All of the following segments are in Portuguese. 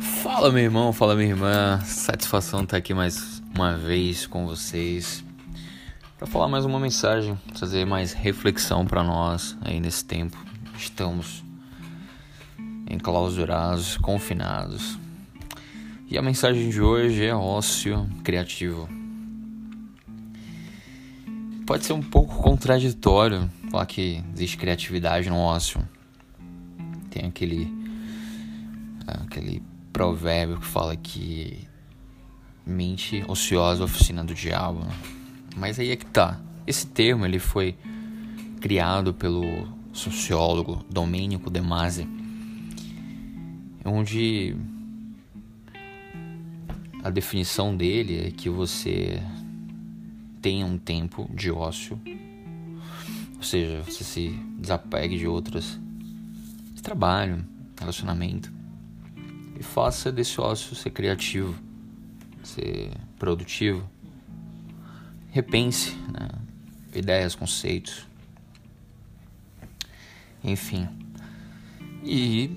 Fala meu irmão, fala minha irmã, satisfação estar aqui mais uma vez com vocês para falar mais uma mensagem, trazer mais reflexão para nós aí nesse tempo. Estamos enclausurados, confinados. E a mensagem de hoje é ócio criativo. Pode ser um pouco contraditório falar que existe criatividade no ócio. Tem aquele aquele provérbio que fala que mente ociosa oficina do diabo. Mas aí é que tá. Esse termo ele foi criado pelo sociólogo Domênico De Masi, onde a definição dele é que você tenha um tempo de ócio, ou seja, você se desapegue de outras de trabalho, relacionamento e faça desse ócio ser criativo, ser produtivo. Repense né? ideias, conceitos, enfim. E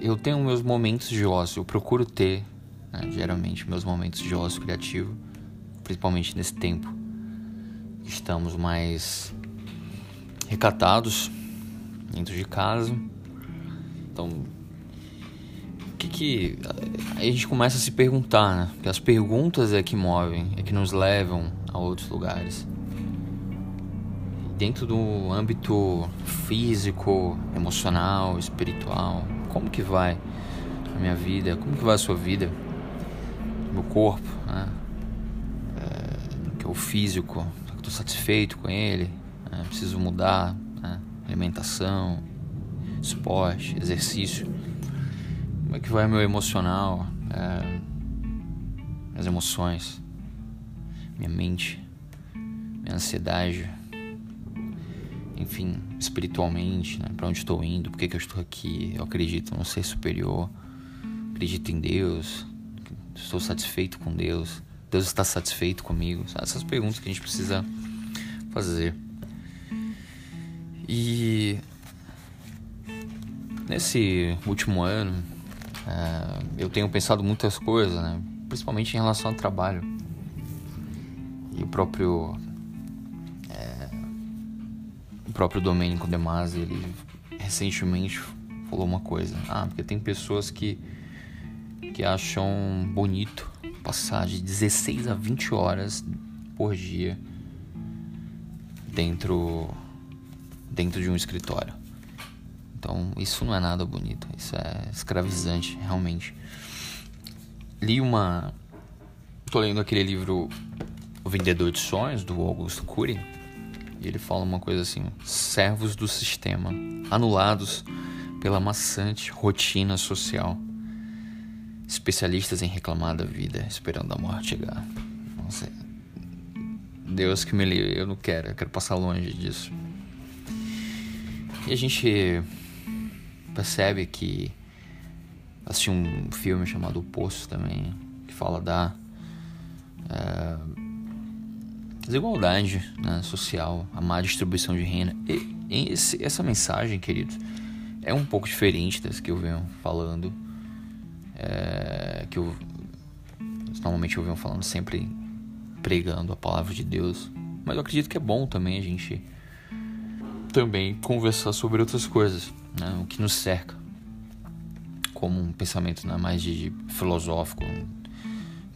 eu tenho meus momentos de ócio, eu procuro ter né, geralmente meus momentos de ócio criativo, principalmente nesse tempo. Estamos mais recatados dentro de casa. Então, que que a gente começa a se perguntar, né? Porque as perguntas é que movem, é que nos levam a outros lugares. Dentro do âmbito físico, emocional, espiritual, como que vai a minha vida? Como que vai a sua vida? Meu corpo, né? É, que é o físico, estou satisfeito com ele, né? preciso mudar, né? alimentação, esporte, exercício como é que vai meu emocional, é, minhas emoções, minha mente, minha ansiedade, enfim, espiritualmente, né? Para onde estou indo, por que, que eu estou aqui? Eu acredito no ser superior, acredito em Deus, estou satisfeito com Deus, Deus está satisfeito comigo. Essas perguntas que a gente precisa fazer. E nesse último ano, é, eu tenho pensado muitas coisas, né? principalmente em relação ao trabalho. E o próprio é, o próprio Domênico De Masi, ele recentemente falou uma coisa. Ah, porque tem pessoas que que acham bonito passar de 16 a 20 horas por dia dentro dentro de um escritório. Então, isso não é nada bonito, isso é escravizante, realmente. Li uma. Estou lendo aquele livro O Vendedor de Sonhos, do Augusto Cury, e ele fala uma coisa assim: servos do sistema, anulados pela maçante rotina social, especialistas em reclamar da vida, esperando a morte chegar. Nossa, Deus que me livre, eu não quero, eu quero passar longe disso. E a gente percebe que assisti um filme chamado O Poço também, que fala da é, desigualdade né, social, a má distribuição de renda. E, e esse, essa mensagem, queridos, é um pouco diferente das que eu venho falando, é, que eu normalmente eu venho falando sempre pregando a palavra de Deus, mas eu acredito que é bom também a gente também conversar sobre outras coisas né, o que nos cerca, como um pensamento né, mais de, filosófico,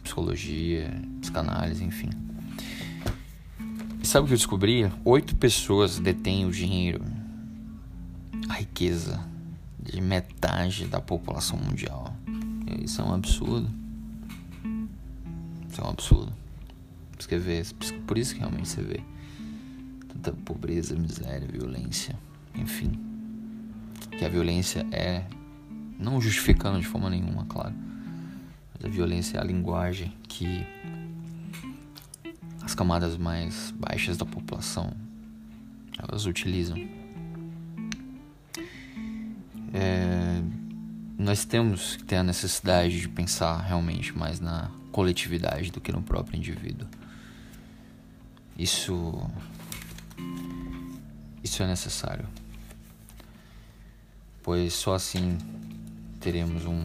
psicologia, psicanálise, enfim. E sabe o que eu descobri? Oito pessoas detêm o dinheiro, a riqueza de metade da população mundial. Isso é um absurdo. Isso é um absurdo. Você vê, por isso que realmente você vê tanta pobreza, miséria, violência, enfim que a violência é, não justificando de forma nenhuma, claro, mas a violência é a linguagem que as camadas mais baixas da população elas utilizam. É, nós temos que ter a necessidade de pensar realmente mais na coletividade do que no próprio indivíduo. Isso isso é necessário pois só assim teremos um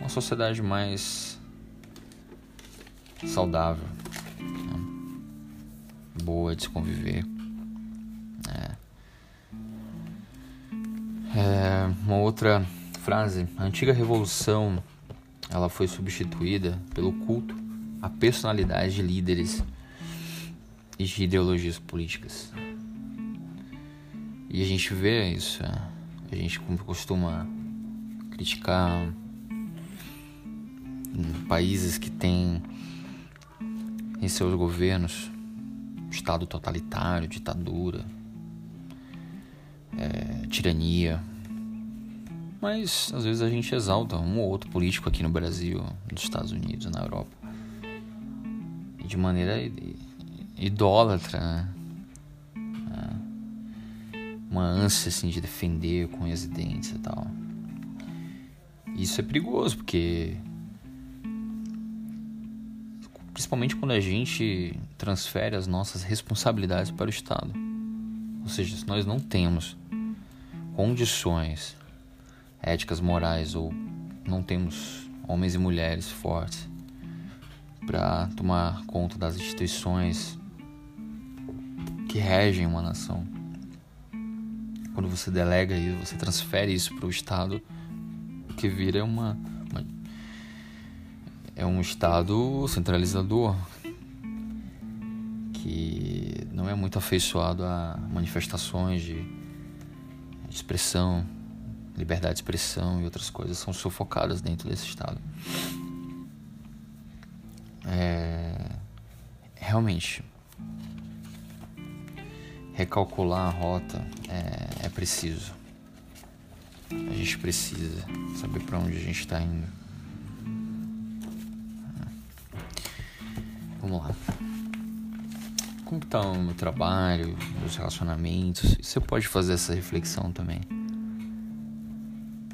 uma sociedade mais saudável, né? boa de se conviver. É. É, uma outra frase: a antiga revolução ela foi substituída pelo culto à personalidade de líderes de ideologias políticas. E a gente vê isso, é. a gente costuma criticar países que têm em seus governos estado totalitário, ditadura, é, tirania. Mas às vezes a gente exalta um ou outro político aqui no Brasil, nos Estados Unidos, na Europa, de maneira idólatra, né? É, uma ânsia assim de defender com os dentes e tal. Isso é perigoso porque principalmente quando a gente transfere as nossas responsabilidades para o Estado. Ou seja, se nós não temos condições éticas, morais ou não temos homens e mulheres fortes para tomar conta das instituições que regem uma nação. Quando você delega isso, você transfere isso para o Estado, o que vira uma, uma é um Estado centralizador que não é muito afeiçoado a manifestações de expressão, liberdade de expressão e outras coisas são sufocadas dentro desse Estado. É, realmente, recalcular a rota é, é preciso. A gente precisa saber para onde a gente está indo. Vamos lá. Como está o meu trabalho, meus relacionamentos? Você pode fazer essa reflexão também.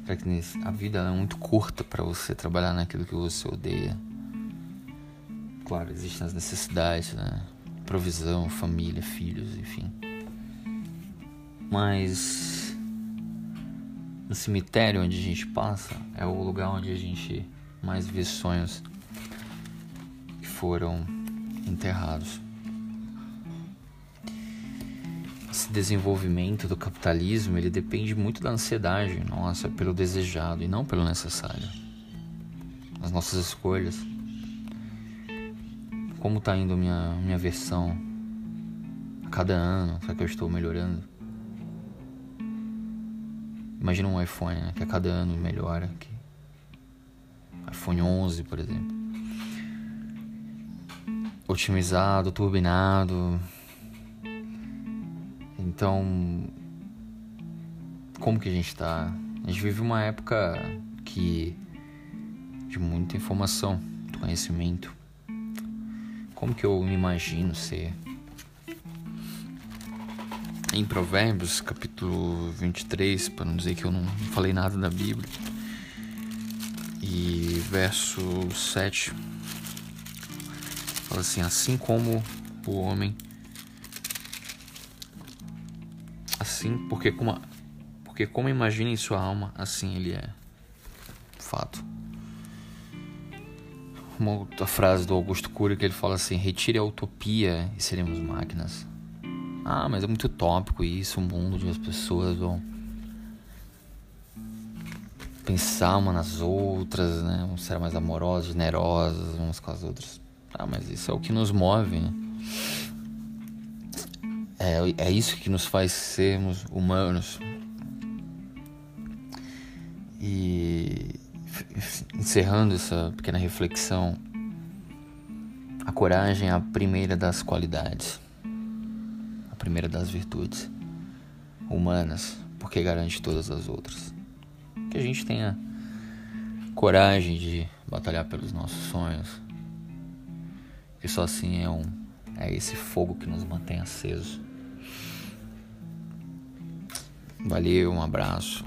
Será que a vida é muito curta para você trabalhar naquilo que você odeia? Claro, existem as necessidades, né? Provisão, família, filhos, enfim. Mas no cemitério onde a gente passa é o lugar onde a gente mais vê sonhos que foram enterrados. Esse desenvolvimento do capitalismo, ele depende muito da ansiedade nossa pelo desejado e não pelo necessário. As nossas escolhas. Como está indo minha minha versão a cada ano? Será que eu estou melhorando? Imagina um iPhone, né, que a cada ano melhora. Que... iPhone 11, por exemplo otimizado, turbinado. Então, como que a gente tá? A gente vive uma época que de muita informação, muito conhecimento. Como que eu me imagino ser? Em Provérbios, capítulo 23, para não dizer que eu não falei nada da Bíblia, e verso 7 Fala assim: assim como o homem. Assim, porque como, porque como imagina em sua alma, assim ele é. Fato. Uma outra frase do Augusto Cury que ele fala assim: retire a utopia e seremos máquinas. Ah, mas é muito tópico isso, o mundo de as pessoas vão pensar uma nas outras, né? Vão ser mais amorosas, generosas umas com as outras. Ah, mas isso é o que nos move, né? É, é isso que nos faz sermos humanos. E encerrando essa pequena reflexão, a coragem é a primeira das qualidades, primeira das virtudes humanas, porque garante todas as outras. Que a gente tenha coragem de batalhar pelos nossos sonhos, e só assim é um é esse fogo que nos mantém aceso. Valeu, um abraço.